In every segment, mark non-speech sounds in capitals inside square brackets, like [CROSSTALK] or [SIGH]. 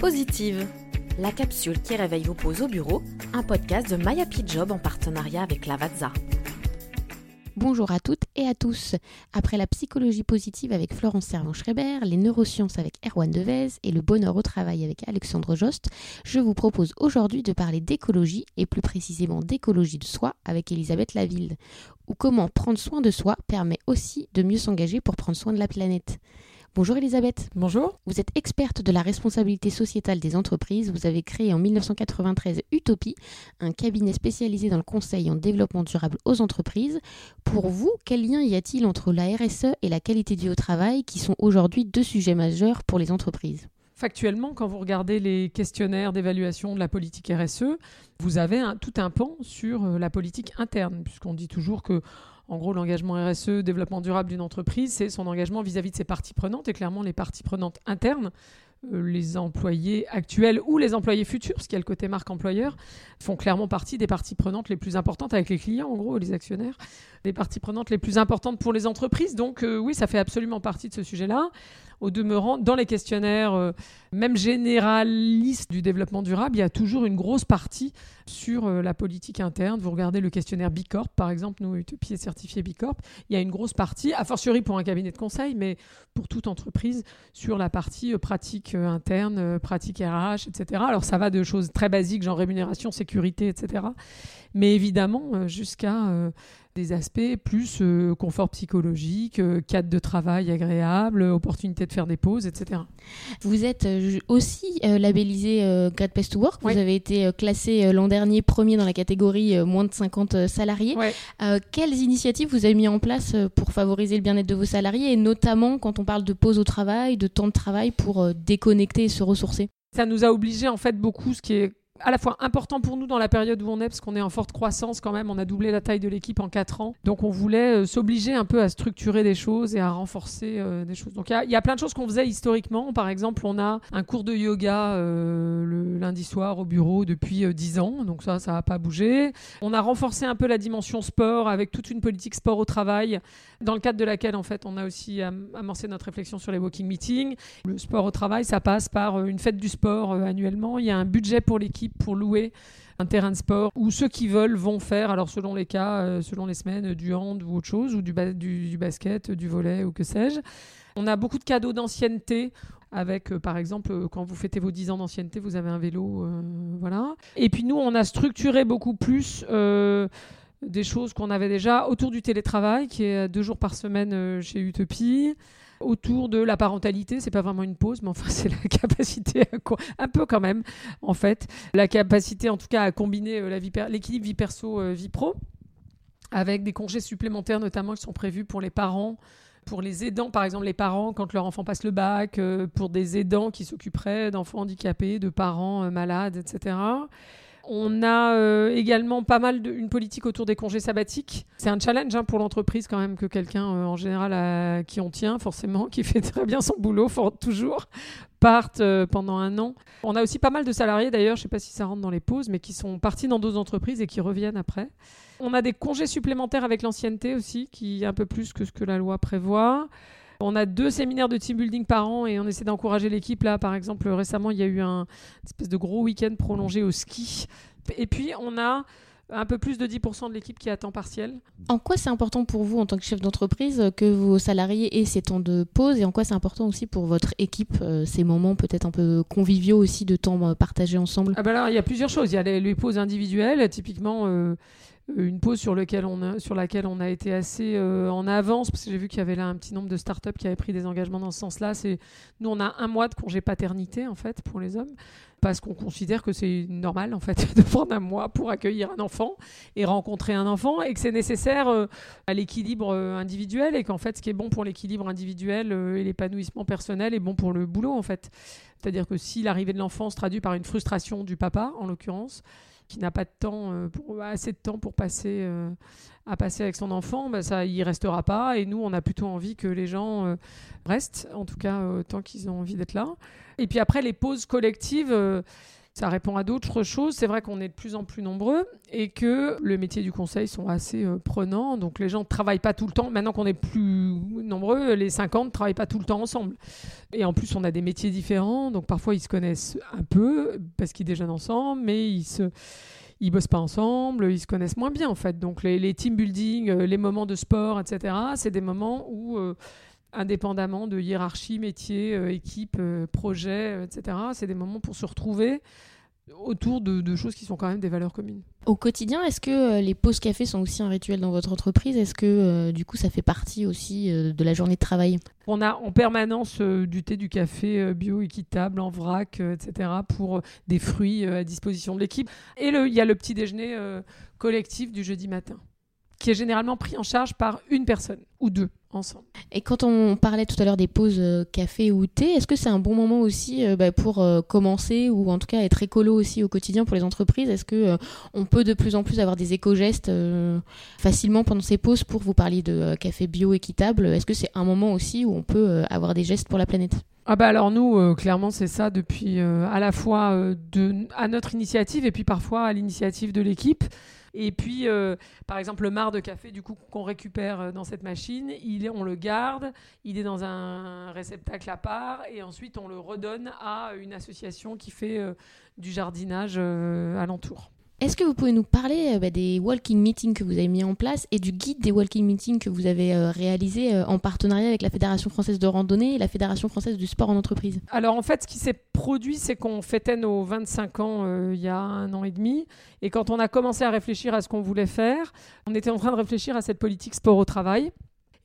Positive, la capsule qui réveille vos pauses au bureau, un podcast de My Happy Job en partenariat avec Lavazza. Bonjour à toutes et à tous. Après la psychologie positive avec Florence Servan-Schreiber, les neurosciences avec Erwan Devez et le bonheur au travail avec Alexandre Jost, je vous propose aujourd'hui de parler d'écologie et plus précisément d'écologie de soi avec Elisabeth Laville, ou comment prendre soin de soi permet aussi de mieux s'engager pour prendre soin de la planète. Bonjour Elisabeth. Bonjour. Vous êtes experte de la responsabilité sociétale des entreprises. Vous avez créé en 1993 Utopie, un cabinet spécialisé dans le conseil en développement durable aux entreprises. Pour vous, quel lien y a-t-il entre la RSE et la qualité de vie au travail, qui sont aujourd'hui deux sujets majeurs pour les entreprises? Factuellement, quand vous regardez les questionnaires d'évaluation de la politique RSE, vous avez tout un pan sur euh, la politique interne, puisqu'on dit toujours que gros, l'engagement RSE, développement durable d'une entreprise, c'est son engagement vis-à-vis de ses parties prenantes. Et clairement, les parties prenantes internes, euh, les employés actuels ou les employés futurs, parce qu'il y a le côté marque employeur, font clairement partie des parties prenantes les plus importantes avec les clients, en gros, les actionnaires, les parties prenantes les plus importantes pour les entreprises. Donc euh, oui, ça fait absolument partie de ce sujet-là. Au demeurant, dans les questionnaires, euh, même généralistes du développement durable, il y a toujours une grosse partie sur euh, la politique interne. Vous regardez le questionnaire Bicorp, par exemple, nous, Utopie est certifié Bicorp, il y a une grosse partie, a fortiori pour un cabinet de conseil, mais pour toute entreprise, sur la partie euh, pratique interne, pratique RH, etc. Alors ça va de choses très basiques, genre rémunération, sécurité, etc. Mais évidemment, jusqu'à des aspects plus euh, confort psychologique, euh, cadre de travail agréable, opportunité de faire des pauses, etc. Vous êtes euh, aussi labellisé Great Place to Work. Vous avez été classé l'an dernier premier dans la catégorie moins de 50 salariés. quelles initiatives vous avez mis en place pour favoriser le bien-être de vos salariés et notamment quand on parle de pause au travail, de temps de travail pour déconnecter et se ressourcer? Ça nous a obligé en fait beaucoup, ce qui est à la fois important pour nous dans la période où on est, parce qu'on est en forte croissance quand même, on a doublé la taille de l'équipe en 4 ans. Donc on voulait euh, s'obliger un peu à structurer des choses et à renforcer euh, des choses. Donc il y, a plein de choses qu'on faisait historiquement. Par exemple, on a un cours de yoga euh, le lundi soir au bureau depuis 10 ans, donc ça, ça n'a pas bougé. On a renforcé un peu la dimension sport avec toute une politique sport au travail, dans le cadre de laquelle en fait on a aussi amorcé notre réflexion sur les walking meetings. Le sport au travail, ça passe par une fête du sport annuellement. Il y a un budget pour l'équipe pour louer un terrain de sport où ceux qui veulent vont faire, alors selon les cas, euh, selon les semaines, du hand ou autre chose, ou du, basket, du volet ou que sais-je. On a beaucoup de cadeaux d'ancienneté avec, euh, par exemple, euh, quand vous fêtez vos 10 ans d'ancienneté, vous avez un vélo, voilà. Et puis nous, on a structuré beaucoup plus des choses qu'on avait déjà autour du télétravail, qui est deux jours par semaine chez Utopie autour de la parentalité. C'est pas vraiment une pause, mais enfin, [LAUGHS] c'est la capacité, à, un peu quand même, en fait, la capacité en tout cas à combiner euh, l'équilibre vie perso, euh, vie pro, avec des congés supplémentaires notamment qui sont prévus pour les parents pour les aidants, par exemple les parents quand leur enfant passe le bac, euh, pour des aidants qui s'occuperaient d'enfants handicapés, de parents malades, etc. On a euh, également pas mal une politique autour des congés sabbatiques. C'est un challenge hein, pour l'entreprise quand même que quelqu'un euh, en général qui on tient forcément, [LAUGHS] qui fait très bien son boulot, toujours parte euh, pendant un an. On a aussi pas mal de salariés d'ailleurs, je ne sais pas si ça rentre dans les pauses, mais qui sont partis dans d'autres entreprises et qui reviennent après. On a des congés supplémentaires avec l'ancienneté aussi, qui est un peu plus que ce que la loi prévoit. On a deux séminaires de team building par an et on essaie d'encourager l'équipe. Là, par exemple, récemment, il y a eu un espèce de gros week-end prolongé au ski. Et puis, on a un peu plus de 10% de l'équipe qui est à temps partiel. En quoi c'est important pour vous en tant que chef d'entreprise que vos salariés aient ces temps de pause? Et en quoi c'est important aussi pour votre équipe euh, ces moments peut-être un peu conviviaux aussi de temps euh, partagé ensemble? Ah ben Il y a plusieurs choses. Il y a les, pauses individuelles, typiquement. Euh, une pause sur, laquelle on a été assez euh, en avance, parce que j'ai vu qu'il y avait là un petit nombre de startups qui avaient pris des engagements dans ce sens-là. Nous, on a un mois de congé paternité, en fait, pour les hommes, parce qu'on considère que c'est normal, en fait, [LAUGHS] de prendre un mois pour accueillir un enfant et rencontrer un enfant, et que c'est nécessaire euh, à l'équilibre euh, individuel, et qu'en fait, ce qui est bon pour l'équilibre individuel et l'épanouissement personnel est bon pour le boulot, en fait. C'est-à-dire que si l'arrivée de l'enfant se traduit par une frustration du papa, en l'occurrence, qui n'a pas euh, assez de temps pour passer, euh, à passer avec son enfant, bah, ça, restera pas. Et nous, on a plutôt envie que les gens euh, restent, en tout cas tant qu'ils ont envie d'être là. Et puis après, les pauses collectives ça répond à d'autres choses. C'est vrai qu'on est de plus en plus nombreux et que le métier du conseil sont assez euh, prenants. Donc les gens ne travaillent pas tout le temps. Maintenant qu'on est plus nombreux, les 50 ne travaillent pas tout le temps ensemble. Et en plus, on a des métiers différents. Donc parfois, ils se connaissent un peu parce qu'ils déjeunent ensemble, mais ils se ils bossent pas ensemble, ils se connaissent moins bien en fait. Donc les, team building, euh, les moments de sport, etc., c'est des moments où, euh, indépendamment de hiérarchie, métier, équipe, projet, etc., c'est des moments pour se retrouver autour de, choses qui sont quand même des valeurs communes. Au quotidien, est-ce que euh, les pauses café sont aussi un rituel dans votre entreprise? Est-ce que euh, du coup ça fait partie aussi euh, de la journée de travail? On a en permanence du thé, du café bio, équitable, en vrac, etc. pour des fruits à disposition de l'équipe. Et il y a le petit déjeuner collectif du jeudi matin qui est généralement pris en charge par une personne ou deux ensemble. Et quand on parlait tout à l'heure des pauses euh, café ou thé, est-ce que c'est un bon moment aussi euh, bah, pour euh, commencer ou en tout cas être écolo aussi au quotidien pour les entreprises? Est-ce que on peut de plus en plus avoir des éco-gestes facilement pendant ces pauses pour vous parler de café bio équitable? Est-ce que c'est un moment aussi où on peut avoir des gestes pour la planète? Ah bah alors nous, clairement, c'est ça depuis à la fois de, à notre initiative et puis parfois à l'initiative de l'équipe. Et puis, euh, par exemple, le marc de café du coup qu'on récupère euh, dans cette machine, il est, on le garde, il est dans un réceptacle à part, et ensuite on le redonne à une association qui fait euh, du jardinage alentour. Est-ce que vous pouvez nous parler euh, bah, des walking meetings que vous avez mis en place et du guide des walking meetings que vous avez euh, réalisé euh, en partenariat avec la Fédération française de randonnée et la Fédération française du sport en entreprise? Alors en fait, ce qui s'est produit, c'est qu'on fêtait nos 25 ans il y a un an et demi. Et quand on a commencé à réfléchir à ce qu'on voulait faire, on était en train de réfléchir à cette politique sport au travail.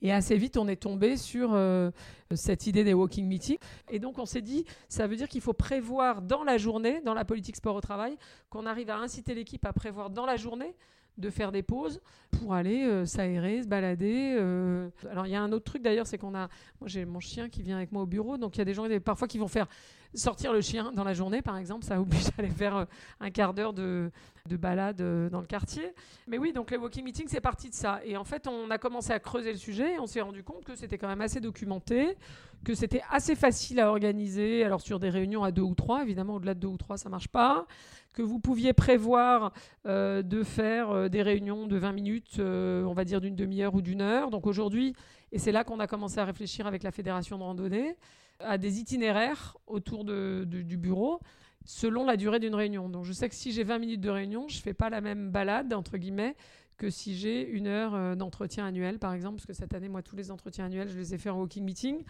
Et assez vite, on est tombé sur euh, cette idée des walking meetings. Et donc, on s'est dit, ça veut dire qu'il faut prévoir dans la journée, dans la politique sport au travail, qu'on arrive à inciter l'équipe à prévoir dans la journée de faire des pauses pour aller euh, s'aérer, se balader. Euh. Alors il y a un autre truc d'ailleurs, c'est qu'on a, moi j'ai mon chien qui vient avec moi au bureau, donc il y a des gens parfois qui vont faire sortir le chien dans la journée, par exemple, ça oblige à aller faire un quart d'heure de, de balade euh, dans le quartier. Mais oui, donc les walking meetings, c'est parti de ça. Et en fait, on a commencé à creuser le sujet et on s'est rendu compte que c'était quand même assez documenté, que c'était assez facile à organiser. Alors sur des réunions à deux ou trois, évidemment, au-delà de deux ou trois, ça marche pas. Que vous pouviez prévoir euh, de faire euh, des réunions de 20 minutes, on va dire d'une demi-heure ou d'une heure. Donc aujourd'hui, et c'est là qu'on a commencé à réfléchir avec la fédération de randonnée, à des itinéraires autour du bureau selon la durée d'une réunion. Donc je sais que si j'ai 20 minutes de réunion, je ne fais pas la même balade, entre guillemets, que si j'ai une heure euh, d'entretien annuel, par exemple, parce que cette année, moi, tous les entretiens annuels, je les ai fait en walking meeting.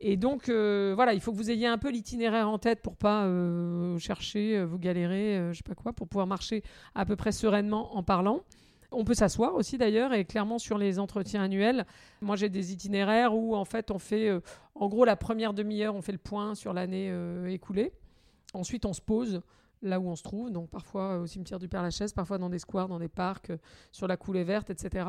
Et donc, euh, voilà, il faut que vous ayez un peu l'itinéraire en tête pour pas euh, chercher, vous galérer, je sais pas quoi, pour pouvoir marcher à peu près sereinement en parlant. On peut s'asseoir aussi d'ailleurs, et clairement sur les entretiens annuels, moi j'ai des itinéraires où en fait on fait, en gros la première demi-heure, on fait le point sur l'année écoulée. Ensuite, on se pose là où on se trouve, donc parfois au cimetière du Père-Lachaise, parfois dans des squares, dans des parcs, euh, sur la coulée verte, etc.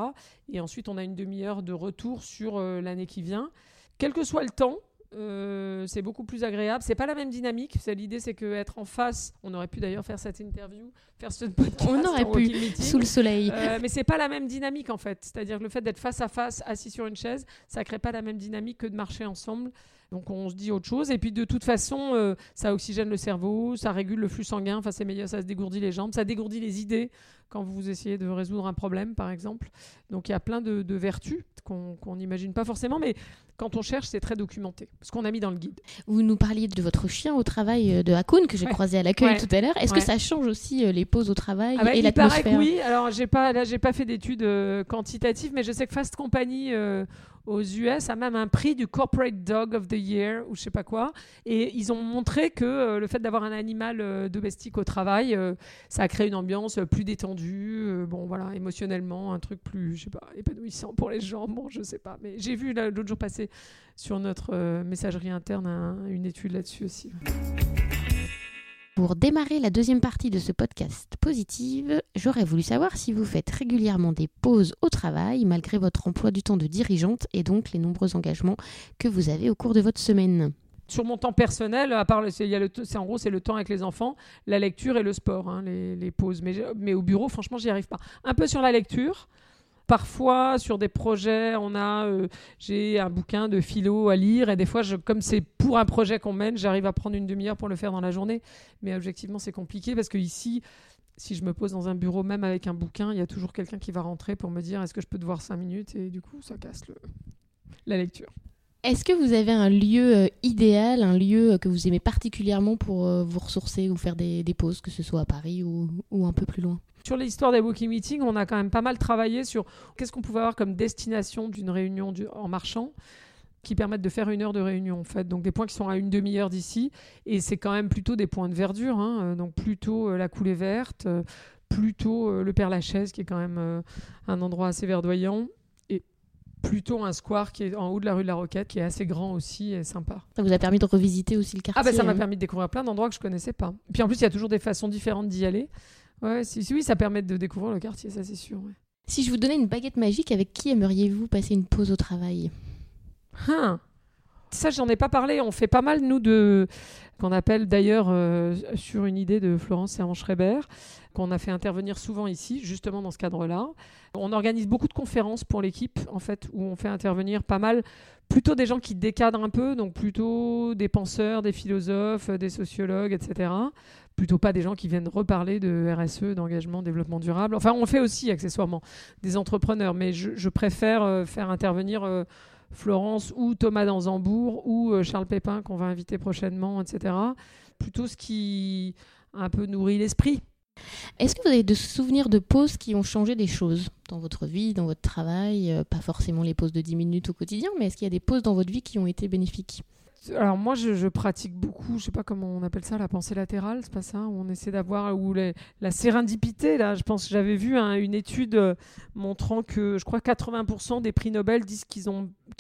Et ensuite, on a une demi-heure de retour sur euh, l'année qui vient. Quel que soit le temps, euh, c'est beaucoup plus agréable. C'est pas la même dynamique. L'idée, c'est qu'être en face, on aurait pu d'ailleurs faire cette interview, faire ce podcast. On aurait pu, sous le soleil. mais c'est pas la même dynamique en fait. C'est-à-dire que le fait d'être face à face, assis sur une chaise, ça crée pas la même dynamique que de marcher ensemble. Donc on se dit autre chose. Et puis de toute façon, euh, ça oxygène le cerveau, ça régule le flux sanguin, enfin c'est meilleur, ça se dégourdit les jambes, ça dégourdit les idées quand vous essayez de résoudre un problème, par exemple. Donc il y a plein de, vertus qu'on n'imagine pas forcément, mais quand on cherche, c'est très documenté, ce qu'on a mis dans le guide. Vous nous parliez de votre chien au travail euh, de Hakun, que j'ai croisé à l'accueil tout à l'heure. Est-ce que ça change aussi euh, les pauses au travail ah bah, et l'atmosphère? Oui, alors j'ai pas, j'ai pas fait d'études quantitatives, mais je sais que Fast Company aux US a même un prix du Corporate Dog of the Year ou je sais pas quoi. Et ils ont montré que euh, le fait d'avoir un animal euh, domestique au travail, euh, ça a créé une ambiance plus détendue, bon voilà, émotionnellement, un truc plus, je sais pas, épanouissant pour les gens. Bon, je sais pas. Mais j'ai vu l'autre jour passer sur notre messagerie interne une étude là-dessus aussi. Pour démarrer la deuxième partie de ce podcast positive, j'aurais voulu savoir si vous faites régulièrement des pauses au travail malgré votre emploi du temps de dirigeante et donc les nombreux engagements que vous avez au cours de votre semaine. Sur mon temps personnel, à part c'est en gros c'est le temps avec les enfants, la lecture et le sport, hein, les, pauses. Mais, mais au bureau, franchement, j'y arrive pas. Un peu sur la lecture. Parfois, sur des projets, on a, euh, j'ai un bouquin de philo à lire et des fois, comme c'est pour un projet qu'on mène, j'arrive à prendre une demi-heure pour le faire dans la journée. Mais objectivement, c'est compliqué parce que ici, si je me pose dans un bureau, même avec un bouquin, il y a toujours quelqu'un qui va rentrer pour me dire est-ce que je peux te voir cinq minutes? Et du coup, ça casse la lecture. Est-ce que vous avez un lieu euh, idéal, un lieu que vous aimez particulièrement pour euh, vous ressourcer ou faire des, pauses, que ce soit à Paris ou, un peu plus loin? Sur l'histoire des walking meetings, on a quand même pas mal travaillé sur qu'est-ce qu'on pouvait avoir comme destination d'une réunion du- en marchant qui permettent de faire une heure de réunion en fait. Donc des points qui sont à une demi-heure d'ici et c'est quand même plutôt des points de verdure, hein. Euh, donc plutôt euh, la coulée verte, euh, plutôt euh, le Père Lachaise qui est quand même euh, un endroit assez verdoyant plutôt un square qui est en haut de la rue de la Roquette qui est assez grand aussi et sympa. Ça vous a permis de revisiter aussi le quartier Ah bah ça m'a permis de découvrir plein d'endroits que je connaissais pas. Puis en plus il y a toujours des façons différentes d'y aller. Ouais, si, si, oui, ça permet de découvrir le quartier, ça c'est sûr. ouais. Si je vous donnais une baguette magique, avec qui aimeriez-vous passer une pause au travail? Hein? Ça, j'en ai pas parlé. On fait pas mal, nous, de. qu'on appelle d'ailleurs euh, sur une idée de Florence Servan-Schreiber, qu'on a fait intervenir souvent ici, justement dans ce cadre-là. On organise beaucoup de conférences pour l'équipe, en fait, où on fait intervenir pas mal, plutôt des gens qui décadrent un peu, donc plutôt des penseurs, des philosophes, des sociologues, etc. Plutôt pas des gens qui viennent reparler de RSE, d'engagement, développement durable. Enfin, on fait aussi accessoirement des entrepreneurs, mais je, préfère euh, faire intervenir. euh, Florence ou Thomas Danzambourg ou euh, Charles Pépin qu'on va inviter prochainement, etc. Plutôt ce qui un peu nourrit l'esprit. Est-ce que vous avez de souvenirs de pauses qui ont changé des choses dans votre vie, dans votre travail? Euh, Pas forcément les pauses de 10 minutes au quotidien, mais est-ce qu'il y a des pauses dans votre vie qui ont été bénéfiques? Alors moi, je, pratique beaucoup, je sais pas comment on appelle ça, la pensée latérale, c'est pas ça Où on essaie d'avoir ou la sérendipité. Là, je pense que j'avais vu hein, une étude euh, montrant que je crois 80% des prix Nobel disent qu'ils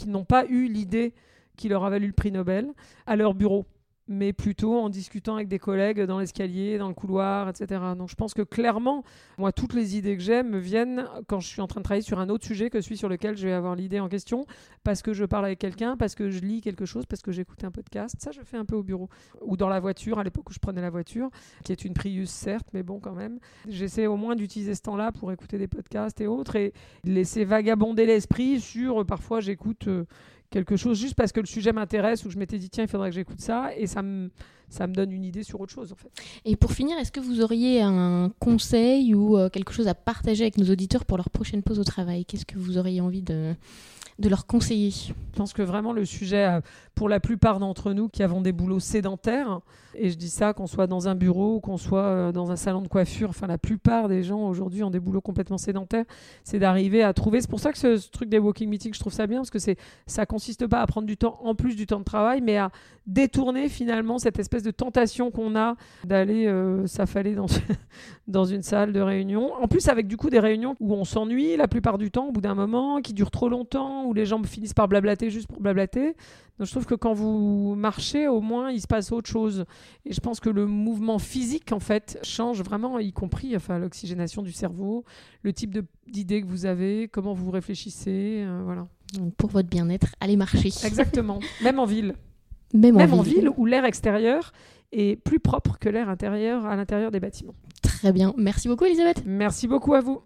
n'ont pas eu l'idée qui leur a valu le prix Nobel à leur bureau, mais plutôt en discutant avec des collègues dans l'escalier, dans le couloir, etc. Donc je pense que clairement, moi, toutes les idées que j'ai me viennent quand je suis en train de travailler sur un autre sujet que celui sur lequel je vais avoir l'idée en question, parce que je parle avec quelqu'un, parce que je lis quelque chose, parce que j'écoute un podcast. Ça, je fais un peu au bureau. Ou dans la voiture, à l'époque où je prenais la voiture, qui est une Prius, certes, mais bon, quand même. J'essaie au moins d'utiliser ce temps-là pour écouter des podcasts et autres, et laisser vagabonder l'esprit sur, parfois, j'écoute... euh, quelque chose juste parce que le sujet m'intéresse ou je m'étais dit tiens il faudrait que j'écoute ça. Et ça me ça me donne une idée sur autre chose en fait. Et pour finir, est-ce que vous auriez un conseil ou euh, quelque chose à partager avec nos auditeurs pour leur prochaine pause au travail? Qu'est-ce que vous auriez envie de, de leur conseiller? Je pense que vraiment le sujet, euh, pour la plupart d'entre nous qui avons des boulots sédentaires, et je dis ça qu'on soit dans un bureau qu'on soit euh, dans un salon de coiffure, enfin la plupart des gens aujourd'hui ont des boulots complètement sédentaires, c'est d'arriver à trouver. C'est pour ça que ce, ce truc des walking meetings, je trouve ça bien, parce que ça consiste pas à prendre du temps en plus du temps de travail, mais à détourner finalement cette espèce de tentation qu'on a d'aller euh, s'affaler dans, [LAUGHS] dans une salle de réunion. En plus, avec du coup des réunions où on s'ennuie la plupart du temps, au bout d'un moment, qui durent trop longtemps, où les gens finissent par blablater juste pour blablater. Donc je trouve que quand vous marchez, au moins, il se passe autre chose. Et je pense que le mouvement physique, en fait, change vraiment, y compris enfin, l'oxygénation du cerveau, le type d'idées que vous avez, comment vous réfléchissez. euh, voilà. Donc, Pour votre bien-être, allez marcher. Exactement. [LAUGHS] Même en ville. Même, Même en ville où l'air extérieur est plus propre que l'air intérieur à l'intérieur des bâtiments. Très bien. Merci beaucoup, Elisabeth. Merci beaucoup à vous.